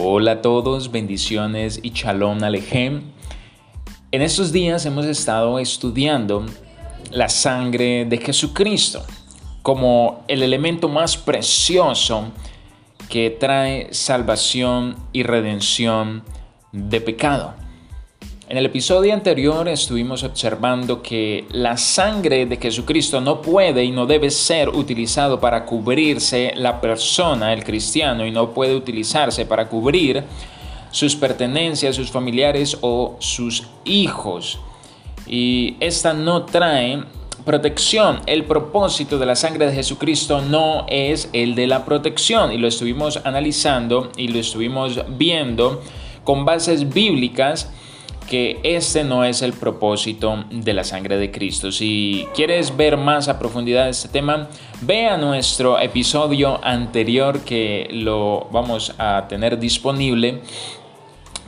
Hola a todos, bendiciones y shalom alejem. En estos días hemos estado estudiando la sangre de Jesucristo como el elemento más precioso que trae salvación y redención de pecado. En el episodio anterior estuvimos observando que la sangre de Jesucristo no puede y no debe ser utilizado para cubrirse la persona, el cristiano, y no puede utilizarse para cubrir sus pertenencias, sus familiares o sus hijos. Y esta no trae protección. El propósito de la sangre de Jesucristo no es el de la protección y lo estuvimos analizando y lo estuvimos viendo con bases bíblicas que este no es el propósito de la sangre de Cristo. Si quieres ver más a profundidad este tema, ve a nuestro episodio anterior que lo vamos a tener disponible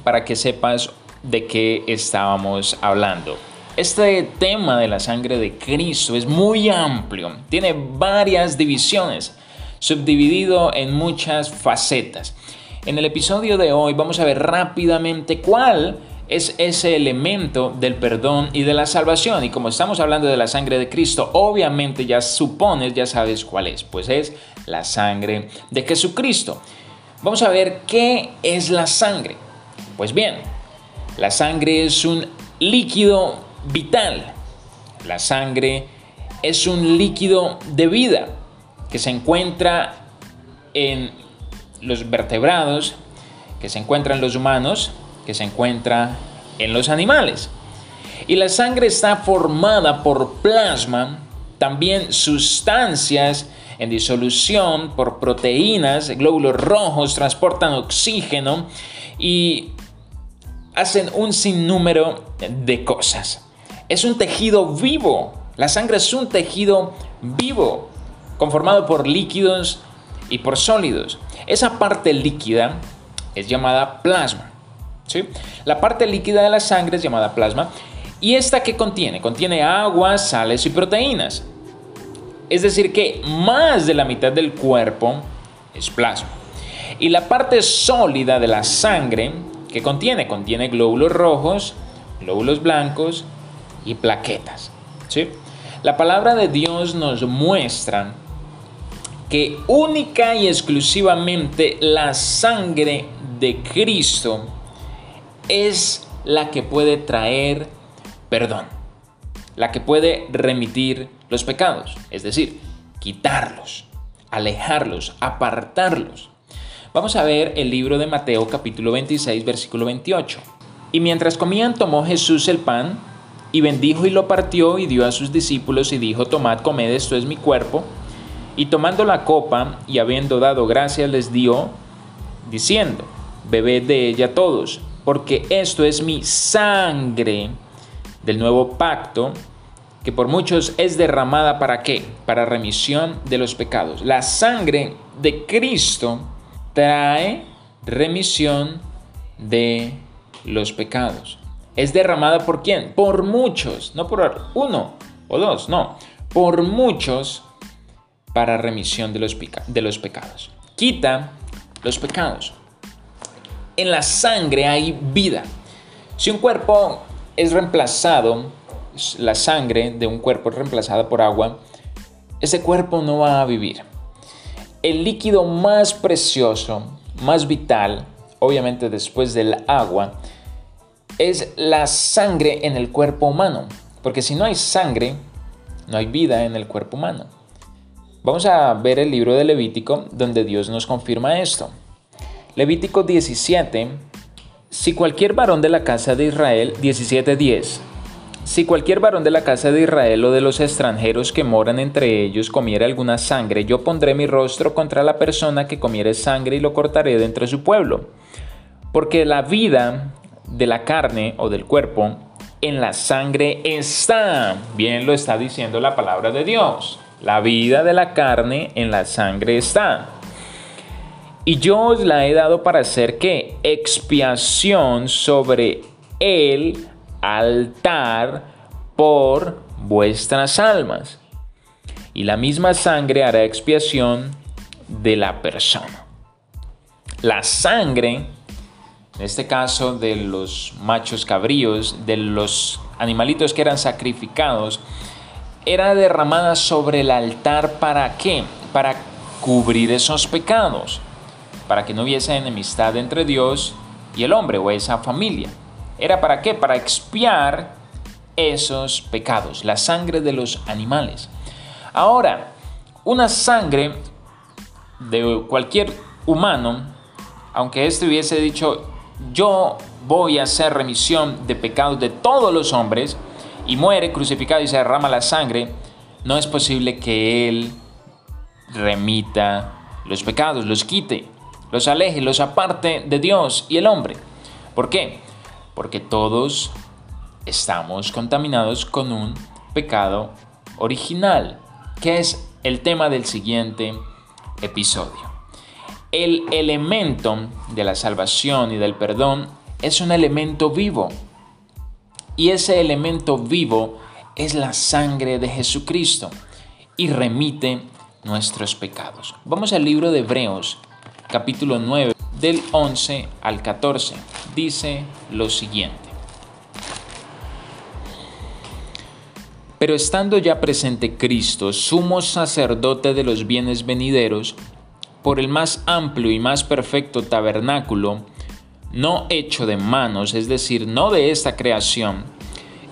para que sepas de qué estábamos hablando. Este tema de la sangre de Cristo es muy amplio, tiene varias divisiones, subdividido en muchas facetas. En el episodio de hoy vamos a ver rápidamente cuál es ese elemento del perdón y de la salvación. Y como estamos hablando de la sangre de Cristo, obviamente ya supones, ya sabes cuál es. Pues es la sangre de Jesucristo. Vamos a ver qué es la sangre. Pues bien, la sangre es un líquido vital. La sangre es un líquido de vida que se encuentra en los vertebrados, que se encuentra en los humanos, que se encuentra en los animales. Y la sangre está formada por plasma, también sustancias en disolución por proteínas, glóbulos rojos transportan oxígeno y hacen un sinnúmero de cosas. Es un tejido vivo. La sangre es un tejido vivo, conformado por líquidos y por sólidos. Esa parte líquida es llamada plasma. La parte líquida de la sangre es llamada plasma. ¿Y esta qué contiene? Contiene agua, sales y proteínas. Es decir, que más de la mitad del cuerpo es plasma. Y la parte sólida de la sangre, ¿qué contiene? Contiene glóbulos rojos, glóbulos blancos y plaquetas. La palabra de Dios nos muestra que única y exclusivamente la sangre de Cristo es la que puede traer perdón, la que puede remitir los pecados, es decir, quitarlos, alejarlos, apartarlos. Vamos a ver el libro de Mateo capítulo 26 versículo 28. Y mientras comían tomó Jesús el pan y bendijo y lo partió y dio a sus discípulos y dijo, tomad, comed, esto es mi cuerpo. Y tomando la copa y habiendo dado gracias les dio, diciendo, bebed de ella todos porque esto es mi sangre del nuevo pacto, que por muchos es derramada para qué? Para remisión de los pecados. La sangre de Cristo trae remisión de los pecados. ¿Es derramada por quién? Por muchos, no por uno o dos, no, por muchos para remisión de los, pecados. Quita los pecados en la sangre hay vida. Si un cuerpo es reemplazado, la sangre de un cuerpo es reemplazada por agua, ese cuerpo no va a vivir. El líquido más precioso, más vital, obviamente después del agua, es la sangre en el cuerpo humano. Porque si no hay sangre, no hay vida en el cuerpo humano. Vamos a ver el libro de Levítico donde Dios nos confirma esto. Levítico 17, si cualquier varón de la casa de Israel, 17.10, si cualquier varón de la casa de Israel o de los extranjeros que moran entre ellos comiera alguna sangre, yo pondré mi rostro contra la persona que comiere sangre y lo cortaré de entre su pueblo. Porque la vida de la carne o del cuerpo en la sangre está. Bien lo está diciendo la palabra de Dios. La vida de la carne en la sangre está. Y yo os la he dado para hacer que expiación sobre el altar por vuestras almas. Y la misma sangre hará expiación de la persona. La sangre en este caso de los machos cabríos, de los animalitos que eran sacrificados, era derramada sobre el altar para qué? Para cubrir esos pecados, para que no hubiese enemistad entre Dios y el hombre o esa familia. ¿Era para qué? Para expiar esos pecados, la sangre de los animales. Ahora, una sangre de cualquier humano, aunque éste hubiese dicho, yo voy a hacer remisión de pecados de todos los hombres, y muere crucificado y se derrama la sangre, no es posible que Él remita los pecados, los quite, los aleje, los aparte de Dios y el hombre. ¿Por qué? Porque todos estamos contaminados con un pecado original, que es el tema del siguiente episodio. El elemento de la salvación y del perdón es un elemento vivo. Y ese elemento vivo es la sangre de Jesucristo y remite nuestros pecados. Vamos al libro de Hebreos, capítulo 9, del 11 al 14. Dice lo siguiente. Pero estando ya presente Cristo, sumo sacerdote de los bienes venideros, por el más amplio y más perfecto tabernáculo, no hecho de manos, es decir, no de esta creación,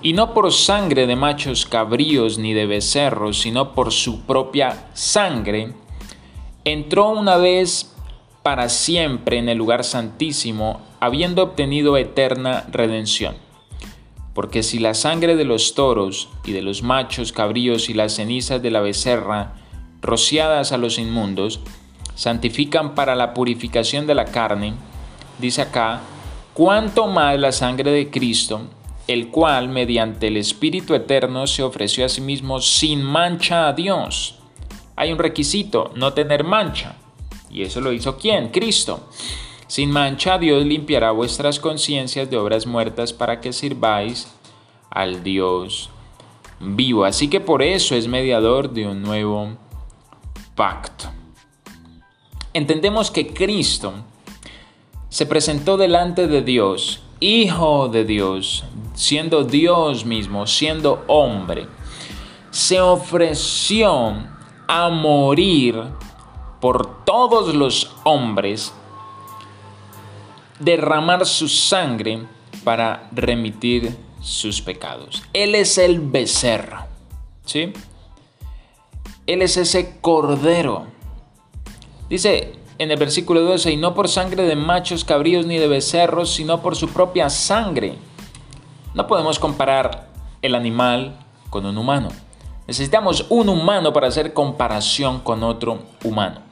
y no por sangre de machos cabríos ni de becerros, sino por su propia sangre, entró una vez para siempre en el lugar santísimo, habiendo obtenido eterna redención porque si la sangre de los toros y de los machos cabríos y las cenizas de la becerra, rociadas a los inmundos, santifican para la purificación de la carne, dice acá, cuánto más la sangre de Cristo, el cual mediante el Espíritu Eterno se ofreció a sí mismo sin mancha a Dios. Hay un requisito, no tener mancha. ¿Y eso lo hizo quién? Cristo sin mancha Dios limpiará vuestras conciencias de obras muertas para que sirváis al Dios vivo. Así que por eso es mediador de un nuevo pacto. Entendemos que Cristo se presentó delante de Dios, Hijo de Dios, siendo Dios mismo, siendo hombre. Se ofreció a morir por todos los hombres derramar su sangre para remitir sus pecados. Él es el becerro, ¿sí? Él es ese cordero. Dice en el versículo 12, y no por sangre de machos, cabríos ni de becerros, sino por su propia sangre. No podemos comparar el animal con un humano. Necesitamos un humano para hacer comparación con otro humano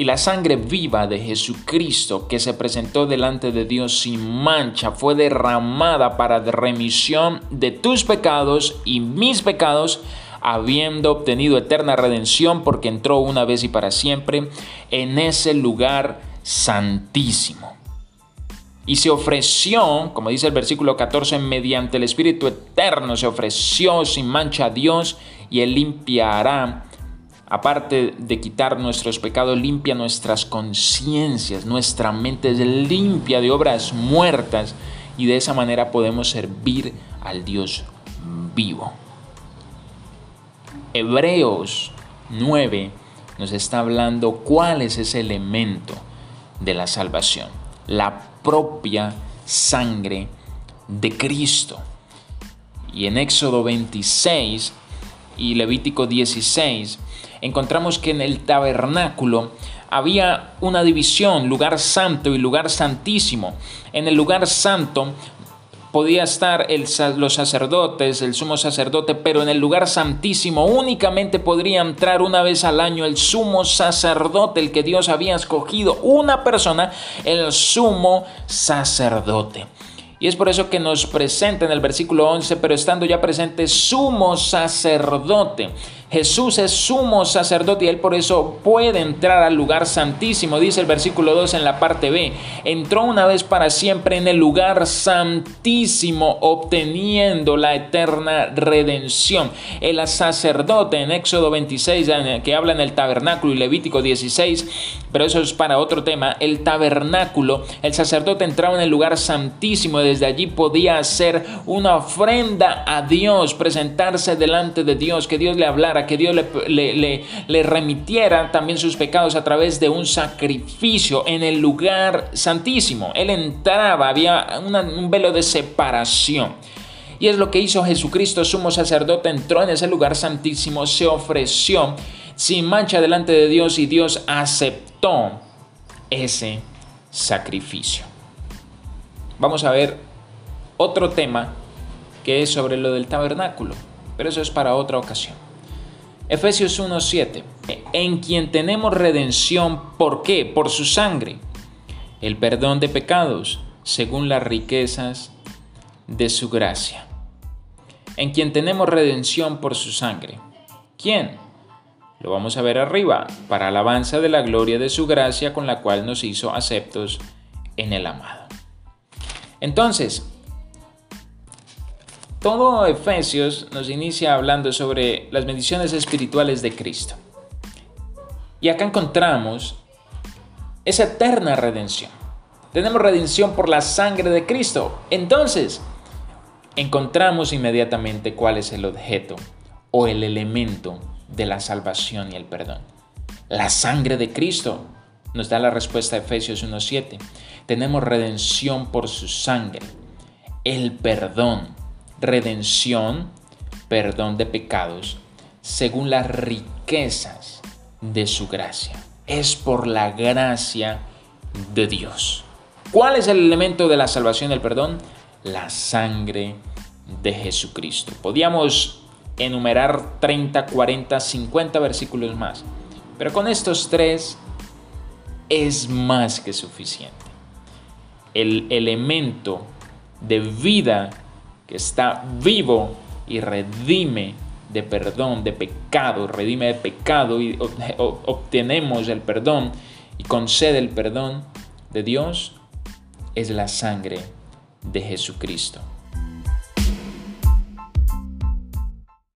y la sangre viva de Jesucristo que se presentó delante de Dios sin mancha fue derramada para remisión de tus pecados y mis pecados, habiendo obtenido eterna redención porque entró una vez y para siempre en ese lugar santísimo. Y se ofreció, como dice el versículo 14, mediante el Espíritu Eterno, se ofreció sin mancha a Dios y Él limpiará aparte de quitar nuestros pecados, limpia nuestras conciencias, nuestra mente es limpia de obras muertas y de esa manera podemos servir al Dios vivo. Hebreos 9 nos está hablando cuál es ese elemento de la salvación, la propia sangre de Cristo. Y en Éxodo 26 y Levítico 16 encontramos que en el tabernáculo había una división, lugar santo y lugar santísimo. En el lugar santo podía estar los sacerdotes, el sumo sacerdote, pero en el lugar santísimo únicamente podría entrar una vez al año el sumo sacerdote, el que Dios había escogido, una persona, el sumo sacerdote. Y es por eso que nos presenta en el versículo 11, pero estando ya presente sumo sacerdote Jesús es sumo sacerdote y él por eso puede entrar al lugar santísimo, dice el versículo 2 en la parte B. Entró una vez para siempre en el lugar santísimo, obteniendo la eterna redención. El sacerdote en Éxodo 26, que habla en el tabernáculo, y Levítico 16, pero eso es para otro tema, el tabernáculo, el sacerdote entraba en el lugar santísimo, desde allí podía hacer una ofrenda a Dios, presentarse delante de Dios, que Dios le hablara que Dios le, remitiera también sus pecados a través de un sacrificio en el lugar santísimo. Él entraba, había un velo de separación. Y es lo que hizo Jesucristo, sumo sacerdote, entró en ese lugar santísimo, se ofreció sin mancha delante de Dios y Dios aceptó ese sacrificio. Vamos a ver otro tema que es sobre lo del tabernáculo, pero eso es para otra ocasión. Efesios 1:7. En quien tenemos redención, ¿por qué? Por su sangre. El perdón de pecados, según las riquezas de su gracia. En quien tenemos redención por su sangre. ¿Quién? Lo vamos a ver arriba, para alabanza de la gloria de su gracia con la cual nos hizo aceptos en el amado. Entonces, todo Efesios nos inicia hablando sobre las bendiciones espirituales de Cristo. Y acá encontramos esa eterna redención. Tenemos redención por la sangre de Cristo. Entonces, encontramos inmediatamente cuál es el objeto o el elemento de la salvación y el perdón. La sangre de Cristo nos da la respuesta a Efesios 1.7. Tenemos redención por su sangre, el perdón redención, perdón de pecados, según las riquezas de su gracia. Es por la gracia de Dios. ¿Cuál es el elemento de la salvación del perdón? La sangre de Jesucristo. Podíamos enumerar 30, 40, 50 versículos más, pero con estos tres es más que suficiente. El elemento de vida que está vivo y redime de perdón, de pecado, redime de pecado y obtenemos el perdón y concede el perdón de Dios, es la sangre de Jesucristo.